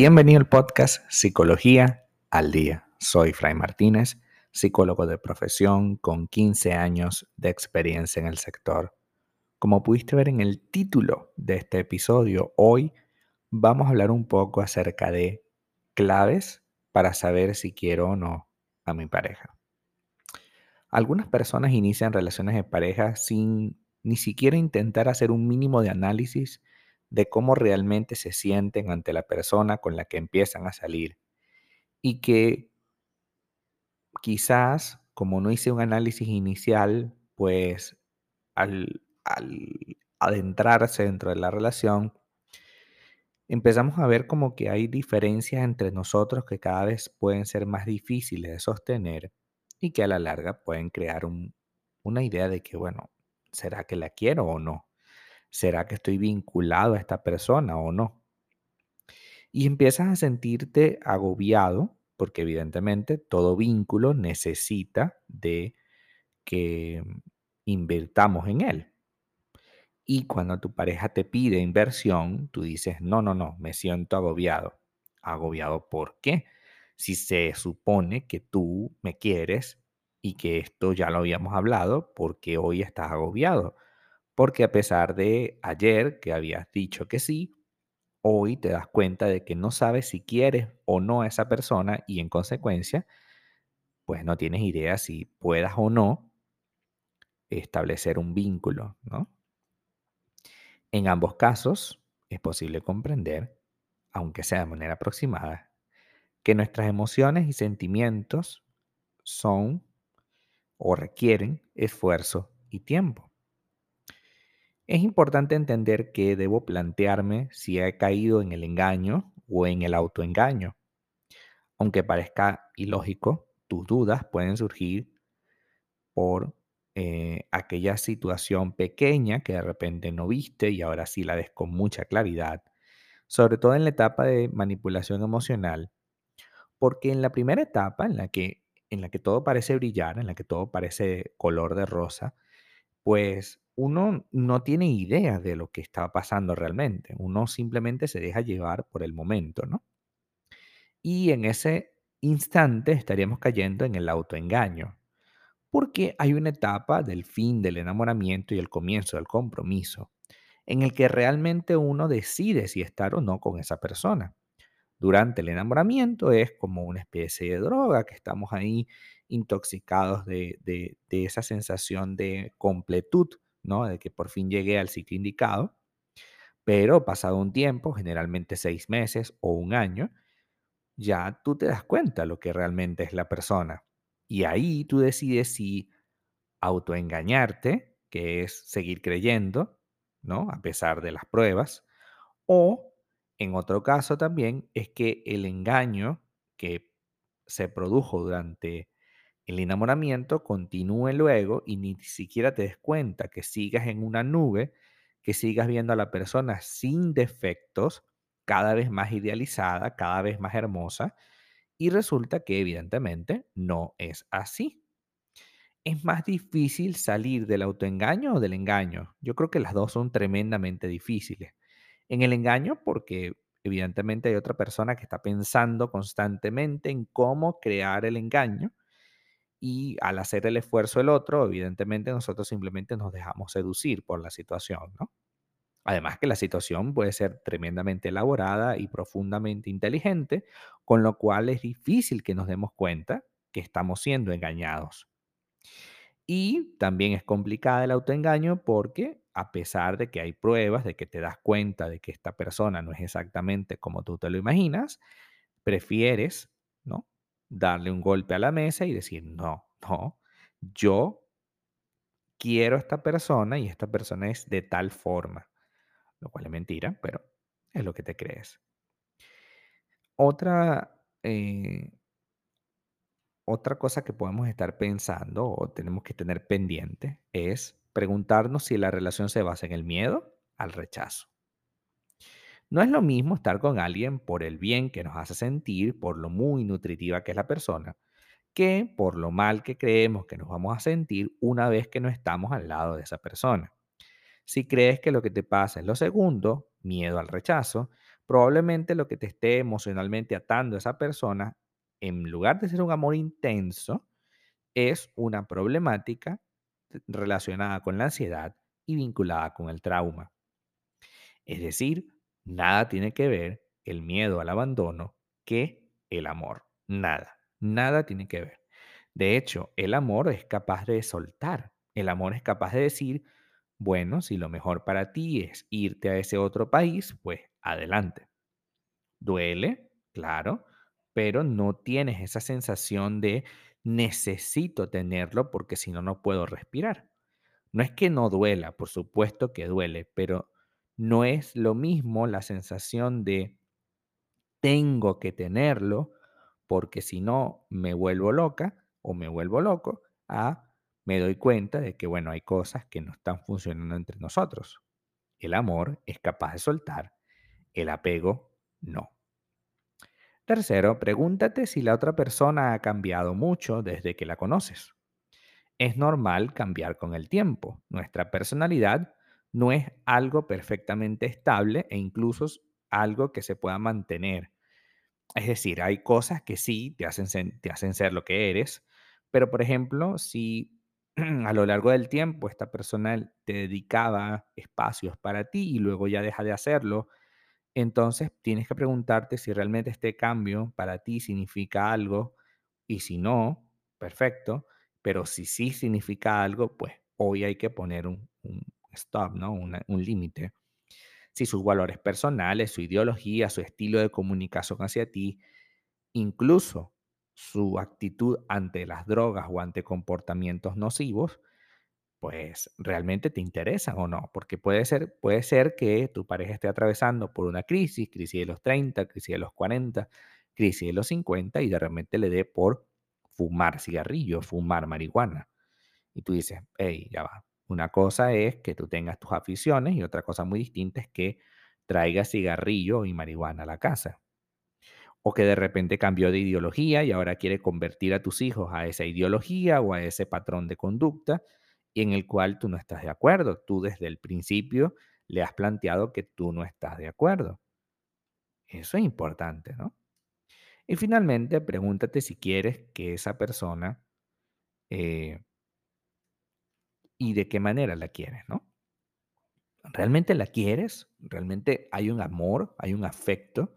Bienvenido al podcast Psicología al Día. Soy Fray Martínez, psicólogo de profesión con 15 años de experiencia en el sector. Como pudiste ver en el título de este episodio, hoy vamos a hablar un poco acerca de claves para saber si quiero o no a mi pareja. Algunas personas inician relaciones de pareja sin ni siquiera intentar hacer un mínimo de análisis de cómo realmente se sienten ante la persona con la que empiezan a salir. Y que quizás, como no hice un análisis inicial, pues al, adentrarse dentro de la relación, empezamos a ver como que hay diferencias entre nosotros que cada vez pueden ser más difíciles de sostener y que a la larga pueden crear una idea de que, bueno, ¿será que la quiero o no? ¿Será que estoy vinculado a esta persona o no? Y empiezas a sentirte agobiado, porque evidentemente todo vínculo necesita de que invirtamos en él. Y cuando tu pareja te pide inversión, tú dices, no, no, no, me siento agobiado. ¿Agobiado por qué? Si se supone que tú me quieres y que esto ya lo habíamos hablado, porque hoy estás agobiado? Porque a pesar de ayer que habías dicho que sí, hoy te das cuenta de que no sabes si quieres o no a esa persona y en consecuencia, pues no tienes idea si puedas o no establecer un vínculo, ¿no? En ambos casos es posible comprender, aunque sea de manera aproximada, que nuestras emociones y sentimientos son o requieren esfuerzo y tiempo. Es importante entender que debo plantearme si he caído en el engaño o en el autoengaño. Aunque parezca ilógico, tus dudas pueden surgir por eh, aquella situación pequeña que de repente no viste y ahora sí la ves con mucha claridad, sobre todo en la etapa de manipulación emocional, porque en la primera etapa en la que, en la que todo parece brillar, en la que todo parece color de rosa, pues uno no tiene idea de lo que está pasando realmente. Uno simplemente se deja llevar por el momento, ¿no? Y en ese instante estaríamos cayendo en el autoengaño, porque hay una etapa del fin del enamoramiento y el comienzo del compromiso, en el que realmente uno decide si estar o no con esa persona. Durante el enamoramiento es como una especie de droga que estamos ahí intoxicados de, esa sensación de completud de que por fin llegué al sitio indicado, pero pasado un tiempo, generalmente seis meses o un año, ya tú te das cuenta lo que realmente es la persona. Y ahí tú decides si autoengañarte, que es seguir creyendo, ¿no? A pesar de las pruebas, o en otro caso también es que el engaño que se produjo durante el enamoramiento continúe luego y ni siquiera te des cuenta que sigas en una nube, que sigas viendo a la persona sin defectos, cada vez más idealizada, cada vez más hermosa, y resulta que evidentemente no es así. ¿Es más difícil salir del autoengaño o del engaño? Yo creo que las dos son tremendamente difíciles. En el engaño porque evidentemente hay otra persona que está pensando constantemente en cómo crear el engaño y al hacer el esfuerzo el otro, evidentemente nosotros simplemente nos dejamos seducir por la situación, ¿no? Además que la situación puede ser tremendamente elaborada y profundamente inteligente, con lo cual es difícil que nos demos cuenta que estamos siendo engañados. Y también es complicada el autoengaño porque a pesar de que hay pruebas de que te das cuenta de que esta persona no es exactamente como tú te lo imaginas, prefieres, ¿no? darle un golpe a la mesa y decir, no, no, yo quiero a esta persona y esta persona es de tal forma, lo cual es mentira, pero es lo que te crees. Otra, eh, otra cosa que podemos estar pensando o tenemos que tener pendiente es preguntarnos si la relación se basa en el miedo al rechazo. No es lo mismo estar con alguien por el bien que nos hace sentir, por lo muy nutritiva que es la persona, que por lo mal que creemos que nos vamos a sentir una vez que no estamos al lado de esa persona. Si crees que lo que te pasa es lo segundo, miedo al rechazo, probablemente lo que te esté emocionalmente atando a esa persona, en lugar de ser un amor intenso, es una problemática relacionada con la ansiedad y vinculada con el trauma. Es decir, nada tiene que ver el miedo al abandono que el amor. Nada, nada tiene que ver. De hecho, el amor es capaz de soltar. El amor es capaz de decir, bueno, si lo mejor para ti es irte a ese otro país, pues adelante. Duele, claro, pero no tienes esa sensación de necesito tenerlo porque si no, no puedo respirar. No es que no duela, por supuesto que duele, pero no es lo mismo la sensación de tengo que tenerlo porque si no me vuelvo loca o me vuelvo loco a me doy cuenta de que, bueno, hay cosas que no están funcionando entre nosotros. El amor es capaz de soltar, el apego no. Tercero, pregúntate si la otra persona ha cambiado mucho desde que la conoces. Es normal cambiar con el tiempo. Nuestra personalidad no es algo perfectamente estable e incluso algo que se pueda mantener. Es decir, hay cosas que sí te hacen, te hacen ser lo que eres, pero por ejemplo, si a lo largo del tiempo esta persona te dedicaba espacios para ti y luego ya deja de hacerlo, entonces tienes que preguntarte si realmente este cambio para ti significa algo y si no, perfecto, pero si sí significa algo, pues hoy hay que poner un, stop, ¿no? un límite. Si sus valores personales, su ideología, su estilo de comunicación hacia ti, incluso su actitud ante las drogas o ante comportamientos nocivos, pues realmente te interesan o no, porque puede ser, puede ser que tu pareja esté atravesando por una crisis, crisis de los 30, crisis de los 40, crisis de los 50 y de repente le dé por fumar cigarrillo, fumar marihuana. Y tú dices, hey, ya va. Una cosa es que tú tengas tus aficiones y otra cosa muy distinta es que traigas cigarrillo y marihuana a la casa. O que de repente cambió de ideología y ahora quiere convertir a tus hijos a esa ideología o a ese patrón de conducta en el cual tú no estás de acuerdo. Tú desde el principio le has planteado que tú no estás de acuerdo. Eso es importante, ¿no? Y finalmente, pregúntate si quieres que esa persona eh, y de qué manera la quieres, ¿no? ¿Realmente la quieres? ¿Realmente hay un amor? ¿Hay un afecto?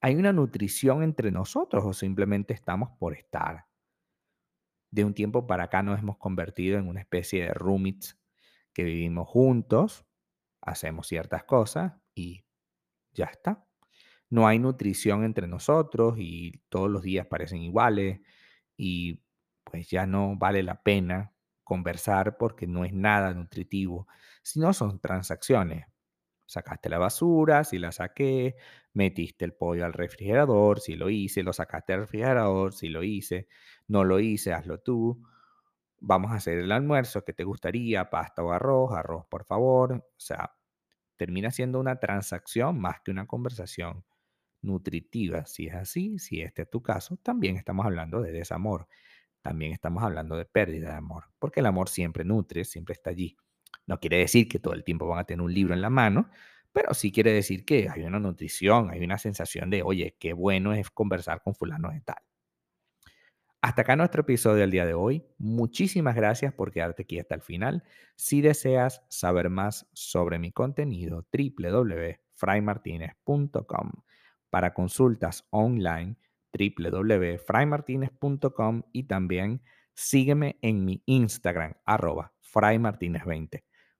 ¿Hay una nutrición entre nosotros o simplemente estamos por estar? De un tiempo para acá nos hemos convertido en una especie de roommates que vivimos juntos, hacemos ciertas cosas y ya está. No hay nutrición entre nosotros y todos los días parecen iguales y pues ya no vale la pena conversar porque no es nada nutritivo, sino son transacciones. Sacaste la basura, si la saqué, metiste el pollo al refrigerador, si lo hice, lo sacaste al refrigerador, si lo hice, no lo hice, hazlo tú. Vamos a hacer el almuerzo que te gustaría, pasta o arroz, arroz por favor. O sea, termina siendo una transacción más que una conversación nutritiva. Si es así, si este es tu caso, también estamos hablando de desamor. También estamos hablando de pérdida de amor, porque el amor siempre nutre, siempre está allí. No quiere decir que todo el tiempo van a tener un libro en la mano, pero sí quiere decir que hay una nutrición, hay una sensación de, oye, qué bueno es conversar con fulano de tal. Hasta acá nuestro episodio del día de hoy. Muchísimas gracias por quedarte aquí hasta el final. Si deseas saber más sobre mi contenido, www.fraymartinez.com. Para consultas online, www.fraymartinez.com y también sígueme en mi Instagram, arroba fraymartinez20.